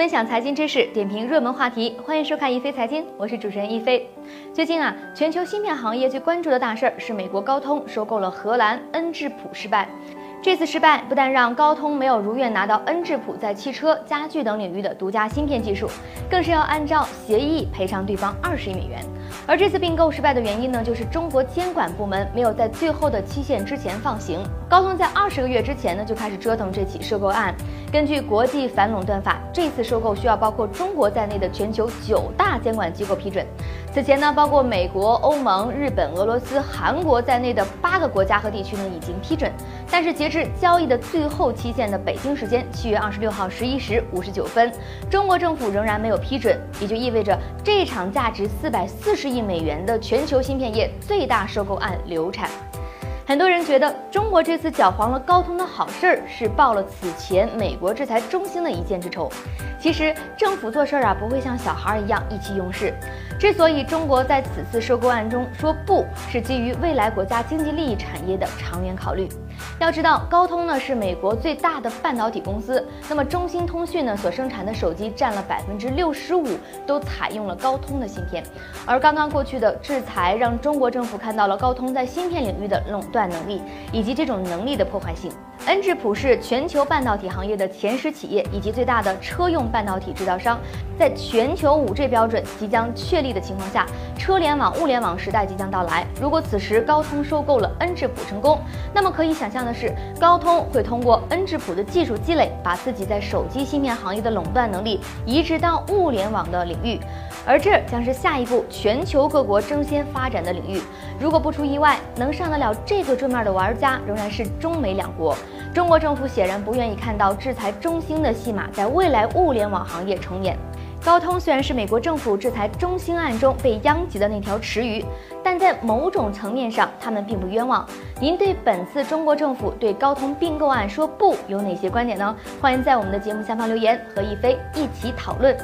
分享财经知识，点评热门话题，欢迎收看一飞财经，我是主持人一飞。最近啊，全球芯片行业最关注的大事儿是美国高通收购了荷兰恩智浦失败。这次失败不但让高通没有如愿拿到恩智浦在汽车、家具等领域的独家芯片技术，更是要按照协议赔偿对方二十亿美元。而这次并购失败的原因呢，就是中国监管部门没有在最后的期限之前放行。高通在二十个月之前呢就开始折腾这起收购案。根据国际反垄断法，这次收购需要包括中国在内的全球九大监管机构批准。此前呢，包括美国、欧盟、日本、俄罗斯、韩国在内的八个国家和地区呢已经批准。但是截至交易的最后期限的北京时间七月二十六号十一时五十九分，中国政府仍然没有批准，也就意味着这场价值四百四十亿美元的全球芯片业最大收购案流产。很多人觉得中国这次搅黄了高通的好事儿，是报了此前美国制裁中兴的一箭之仇。其实政府做事儿啊，不会像小孩一样意气用事。之所以中国在此次收购案中说不，是基于未来国家经济利益产业的长远考虑。要知道，高通呢是美国最大的半导体公司，那么中兴通讯呢所生产的手机占了百分之六十五，都采用了高通的芯片。而刚刚过去的制裁，让中国政府看到了高通在芯片领域的垄断能力，以及这种能力的破坏性。恩智浦是全球半导体行业的前十企业，以及最大的车用半导体制造商。在全球五 G 标准即将确立的情况下，车联网、物联网时代即将到来。如果此时高通收购了恩智浦成功，那么可以想象的是，高通会通过恩智浦的技术积累，把自己在手机芯片行业的垄断能力移植到物联网的领域，而这将是下一步全球各国争先发展的领域。如果不出意外，能上得了这个桌面的玩家仍然是中美两国。中国政府显然不愿意看到制裁中兴的戏码在未来物联网行业重演。高通虽然是美国政府制裁中兴案中被殃及的那条池鱼，但在某种层面上，他们并不冤枉。您对本次中国政府对高通并购案说不有哪些观点呢？欢迎在我们的节目下方留言，和一飞一起讨论。